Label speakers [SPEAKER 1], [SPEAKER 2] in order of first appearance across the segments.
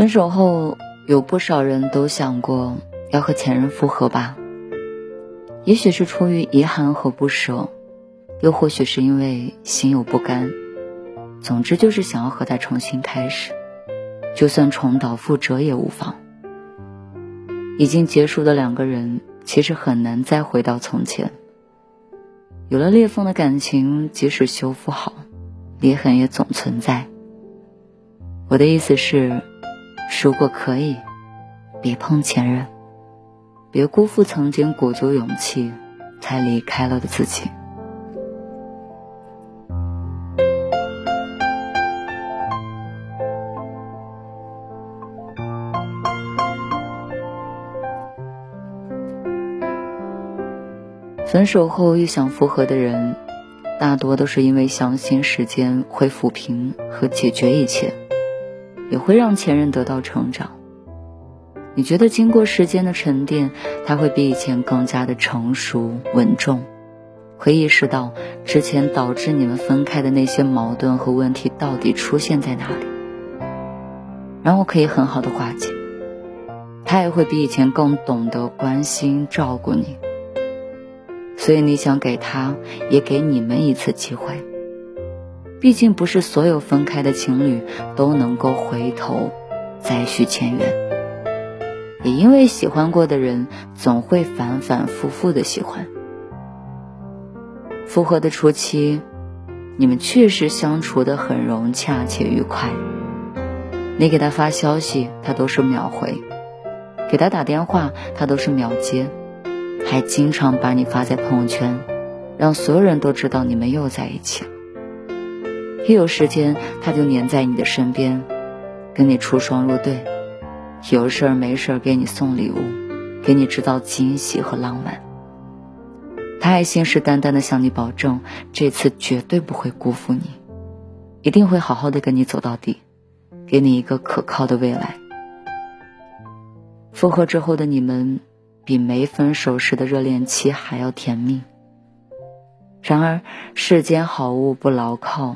[SPEAKER 1] 分手后，有不少人都想过要和前任复合吧。也许是出于遗憾和不舍，又或许是因为心有不甘。总之就是想要和他重新开始，就算重蹈覆辙也无妨。已经结束的两个人，其实很难再回到从前。有了裂缝的感情，即使修复好，裂痕也总存在。我的意思是。如果可以，别碰前任，别辜负曾经鼓足勇气才离开了的自己。分手后又想复合的人，大多都是因为相信时间会抚平和解决一切。也会让前任得到成长。你觉得经过时间的沉淀，他会比以前更加的成熟稳重，会意识到之前导致你们分开的那些矛盾和问题到底出现在哪里，然后可以很好的化解。他也会比以前更懂得关心照顾你。所以你想给他，也给你们一次机会。毕竟不是所有分开的情侣都能够回头再续前缘，也因为喜欢过的人总会反反复复的喜欢。复合的初期，你们确实相处的很融洽且愉快。你给他发消息，他都是秒回；给他打电话，他都是秒接，还经常把你发在朋友圈，让所有人都知道你们又在一起了。一有时间，他就黏在你的身边，跟你出双入对；有事儿没事儿给你送礼物，给你制造惊喜和浪漫。他还信誓旦旦的向你保证，这次绝对不会辜负你，一定会好好的跟你走到底，给你一个可靠的未来。复合之后的你们，比没分手时的热恋期还要甜蜜。然而世间好物不牢靠。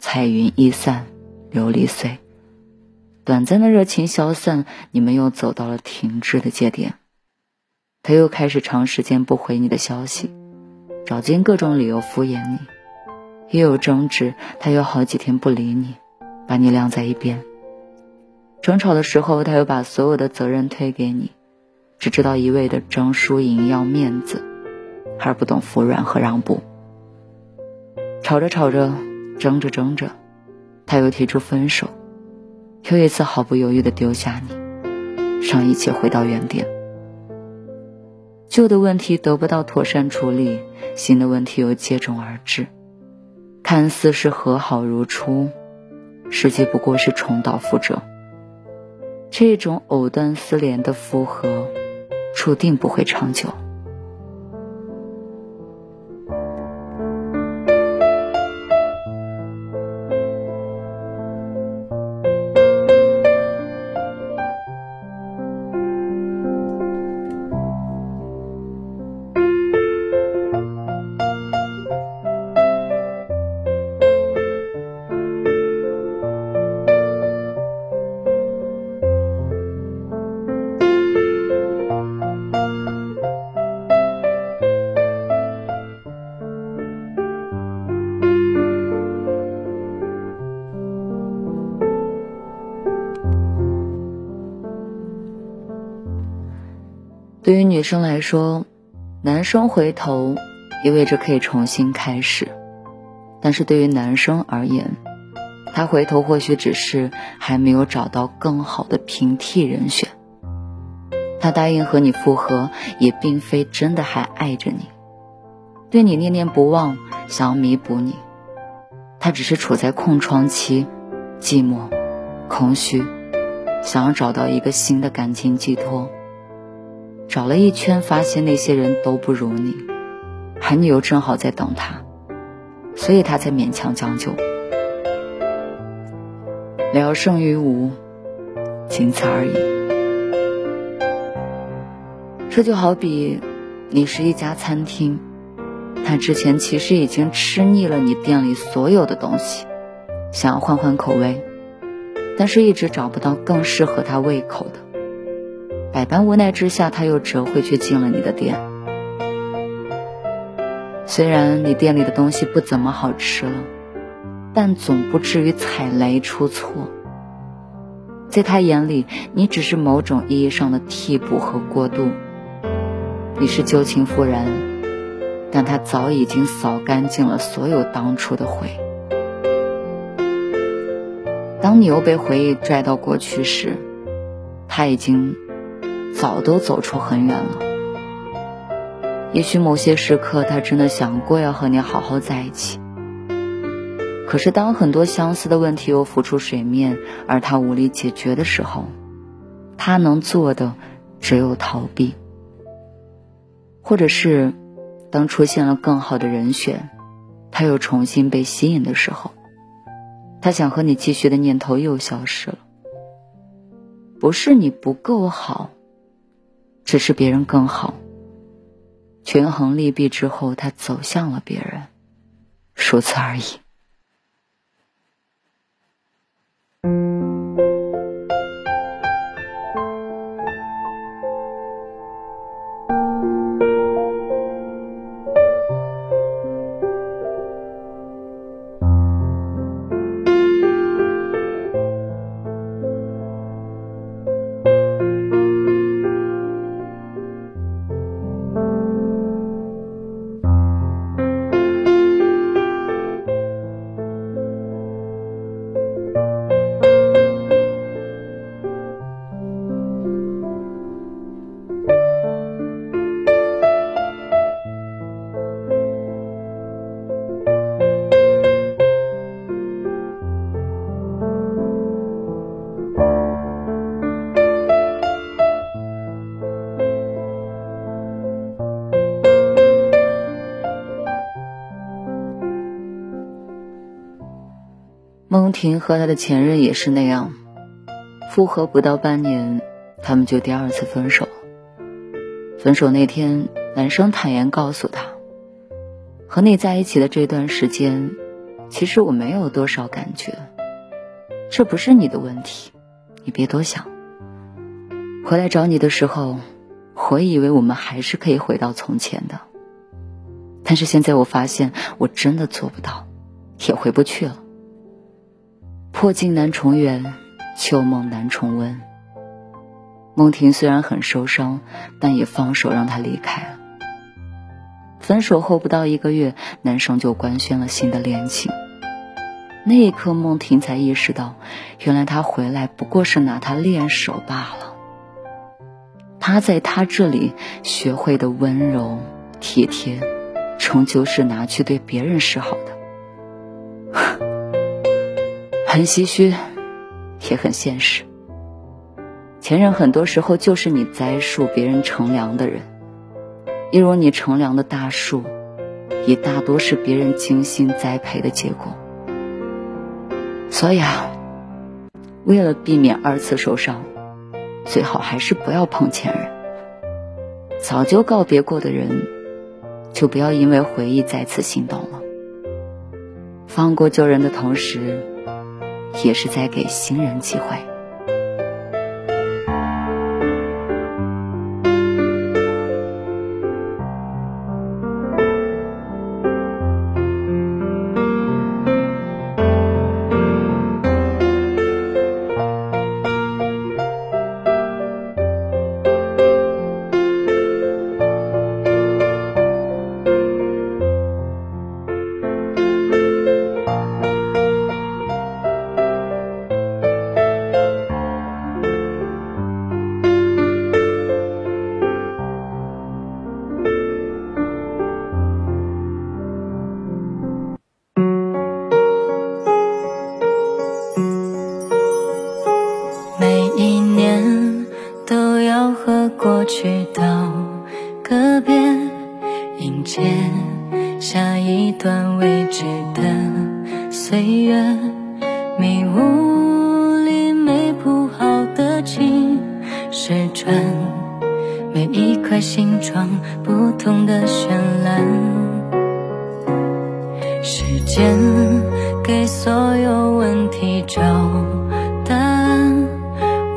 [SPEAKER 1] 彩云易散，琉璃碎。短暂的热情消散，你们又走到了停滞的节点。他又开始长时间不回你的消息，找尽各种理由敷衍你。一有争执，他又好几天不理你，把你晾在一边。争吵的时候，他又把所有的责任推给你，只知道一味的争输赢要面子，而不懂服软和让步。吵着吵着。争着争着，他又提出分手，又一次毫不犹豫的丢下你，让一切回到原点。旧的问题得不到妥善处理，新的问题又接踵而至，看似是和好如初，实际不过是重蹈覆辙。这种藕断丝连的复合，注定不会长久。对于女生来说，男生回头意味着可以重新开始；但是对于男生而言，他回头或许只是还没有找到更好的平替人选。他答应和你复合，也并非真的还爱着你。对你念念不忘，想要弥补你。他只是处在空窗期，寂寞、空虚，想要找到一个新的感情寄托。找了一圈，发现那些人都不如你，而你又正好在等他，所以他才勉强将就。聊胜于无，仅此而已。这就好比，你是一家餐厅。他之前其实已经吃腻了你店里所有的东西，想要换换口味，但是一直找不到更适合他胃口的。百般无奈之下，他又折回去进了你的店。虽然你店里的东西不怎么好吃了，但总不至于踩雷出错。在他眼里，你只是某种意义上的替补和过渡，你是旧情复燃。但他早已经扫干净了所有当初的悔。当你又被回忆拽到过去时，他已经早都走出很远了。也许某些时刻，他真的想过要和你好好在一起。可是，当很多相似的问题又浮出水面，而他无力解决的时候，他能做的只有逃避，或者是。当出现了更好的人选，他又重新被吸引的时候，他想和你继续的念头又消失了。不是你不够好，只是别人更好。权衡利弊之后，他走向了别人，如此而已。孟婷和他的前任也是那样，复合不到半年，他们就第二次分手。分手那天，男生坦言告诉他：“和你在一起的这段时间，其实我没有多少感觉，这不是你的问题，你别多想。回来找你的时候，我以为我们还是可以回到从前的，但是现在我发现，我真的做不到，也回不去了。”破镜难重圆，旧梦难重温。孟婷虽然很受伤，但也放手让他离开了。分手后不到一个月，男生就官宣了新的恋情。那一刻，梦婷才意识到，原来他回来不过是拿他练手罢了。他在他这里学会的温柔体贴，终究是拿去对别人示好的。很唏嘘，也很现实。前任很多时候就是你栽树，别人乘凉的人。一如你乘凉的大树，也大多是别人精心栽培的结果。所以啊，为了避免二次受伤，最好还是不要碰前任。早就告别过的人，就不要因为回忆再次心动了。放过旧人的同时。也是在给新人机会。
[SPEAKER 2] 不同的绚烂。时间给所有问题找答案，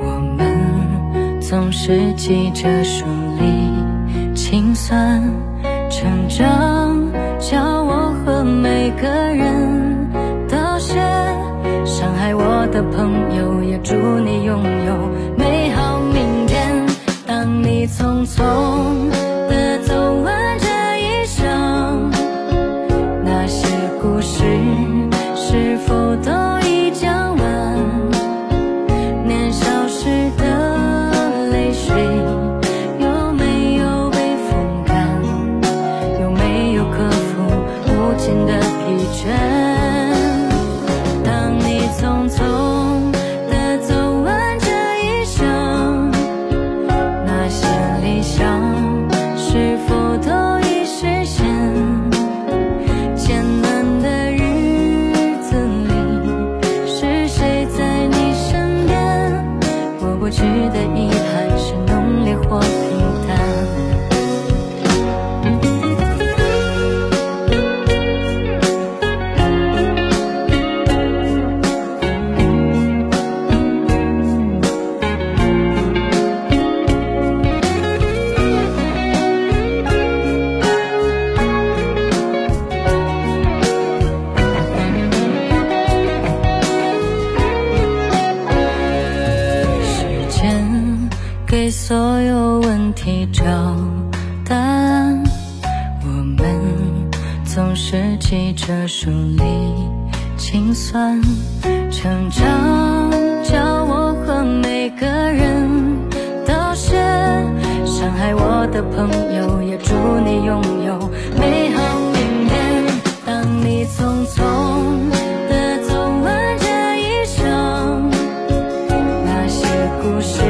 [SPEAKER 2] 我们总是急着梳理清算，成长教我和每个人道谢，伤害我的朋友也祝你拥有美好明天。当你匆匆里心酸，成长教我和每个人道谢，伤害我的朋友也祝你拥有美好明天。当你匆匆的走完这一生。那些故事